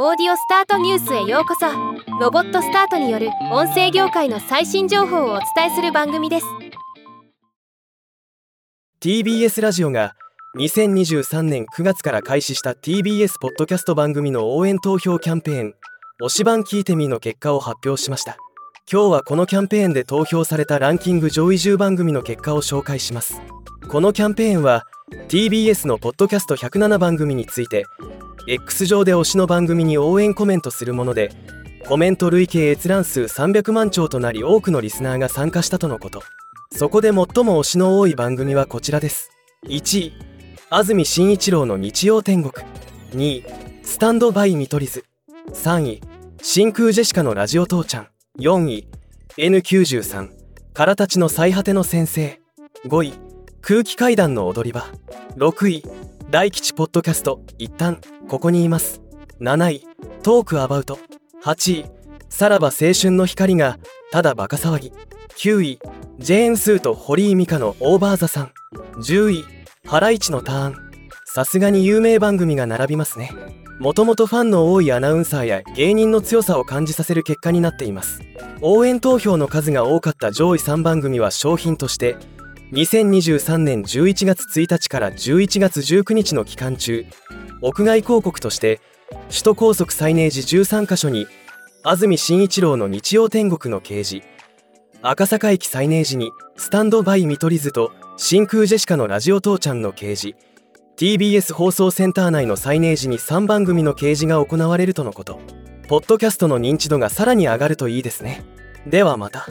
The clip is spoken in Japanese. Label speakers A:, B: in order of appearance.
A: オーディオスタートニュースへようこそ。ロボットスタートによる音声業界の最新情報をお伝えする番組です。
B: TBS ラジオが2023年9月から開始した TBS ポッドキャスト番組の応援投票キャンペーン「推しバン聞いてみ」の結果を発表しました。今日はこのキャンペーンで投票されたランキング上位10番組の結果を紹介します。このキャンペーンは TBS のポッドキャスト107番組について X 上で推しの番組に応援コメントするものでコメント累計閲覧数300万兆となり多くのリスナーが参加したとのこと。そこで最も推しの多い番組はこちらです。1位安住紳一郎の日曜天国。2位スタンドバイ見取り図。3位真空ジェシカのラジオ父ちゃん。4位 N93 からたちの最果ての先生。5位空気階段の踊り場。6位大吉ポッドキャスト。一旦ここにいます。7位トークアバウト。8位さらば青春の光がただバカ騒ぎ。9位ジェーン・スーと堀井美香のオーバーザさん。10位ハライチのターン。さすがに有名番組が並びますね。もともとファンの多いアナウンサーや芸人の強さを感じさせる結果になっています。応援投票の数が多かった上位3番組は商品として2023年11月1日から11月19日の期間中屋外広告として首都高速サイネージ13カ所に安住紳一郎の日曜天国の掲示赤坂駅サイネージにスタンドバイ見取り図と真空ジェシカのラジオ父ちゃんの掲示 TBS 放送センター内のサイネージに3番組の掲示が行われるとのことポッドキャストの認知度がさらに上がるといいですねではまた。